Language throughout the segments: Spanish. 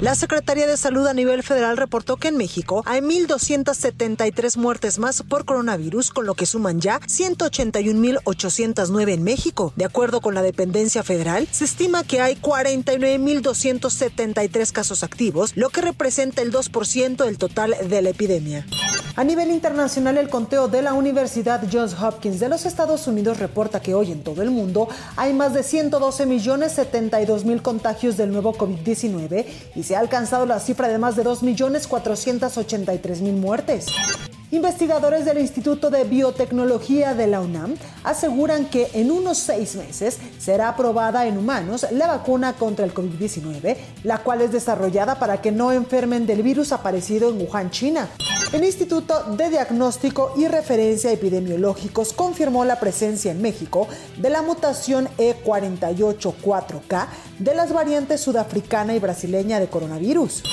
La Secretaría de Salud a nivel federal reportó que en México hay 1.273 muertes más por coronavirus, con lo que suman ya 181.809 en México. De acuerdo con la dependencia federal, se estima que hay 49.273 casos activos, lo que representa el 2% del total de la epidemia. A nivel internacional, el conteo de la Universidad Johns Hopkins de los Estados Unidos reporta que hoy en todo el mundo hay más de 112 millones 72 mil contagios del nuevo COVID-19 y se ha alcanzado la cifra de más de 2 millones 483 mil muertes. Investigadores del Instituto de Biotecnología de la UNAM aseguran que en unos seis meses será aprobada en humanos la vacuna contra el COVID-19, la cual es desarrollada para que no enfermen del virus aparecido en Wuhan, China. El Instituto de Diagnóstico y Referencia Epidemiológicos confirmó la presencia en México de la mutación E484K de las variantes sudafricana y brasileña de coronavirus.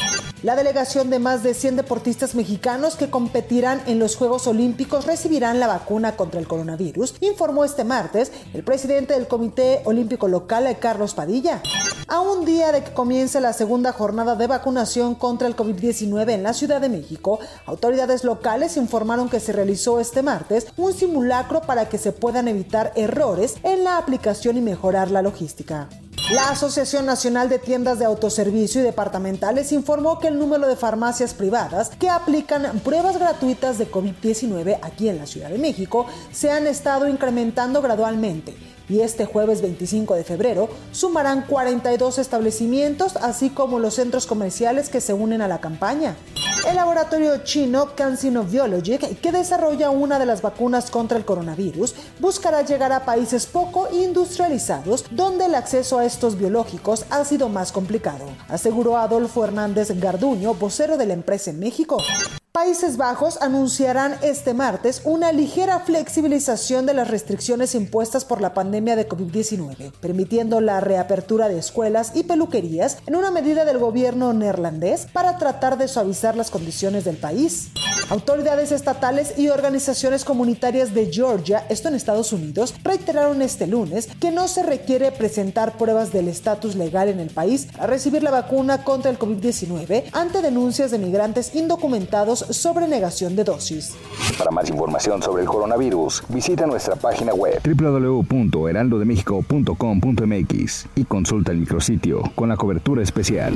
La delegación de más de 100 deportistas mexicanos que competirán en los Juegos Olímpicos recibirán la vacuna contra el coronavirus, informó este martes el presidente del Comité Olímpico Local, Carlos Padilla. A un día de que comience la segunda jornada de vacunación contra el COVID-19 en la Ciudad de México, autoridades locales informaron que se realizó este martes un simulacro para que se puedan evitar errores en la aplicación y mejorar la logística. La Asociación Nacional de Tiendas de Autoservicio y Departamentales informó que el número de farmacias privadas que aplican pruebas gratuitas de COVID-19 aquí en la Ciudad de México se han estado incrementando gradualmente y este jueves 25 de febrero sumarán 42 establecimientos, así como los centros comerciales que se unen a la campaña. El laboratorio chino CanSino Biologic, que desarrolla una de las vacunas contra el coronavirus, buscará llegar a países poco industrializados donde el acceso a estos biológicos ha sido más complicado, aseguró Adolfo Hernández Garduño, vocero de la empresa en México. Países Bajos anunciarán este martes una ligera flexibilización de las restricciones impuestas por la pandemia de COVID-19, permitiendo la reapertura de escuelas y peluquerías en una medida del gobierno neerlandés para tratar de suavizar las condiciones del país. Autoridades estatales y organizaciones comunitarias de Georgia, esto en Estados Unidos, reiteraron este lunes que no se requiere presentar pruebas del estatus legal en el país para recibir la vacuna contra el COVID-19 ante denuncias de migrantes indocumentados sobre negación de dosis. Para más información sobre el coronavirus, visita nuestra página web www.heraldodemexico.com.mx y consulta el micrositio con la cobertura especial.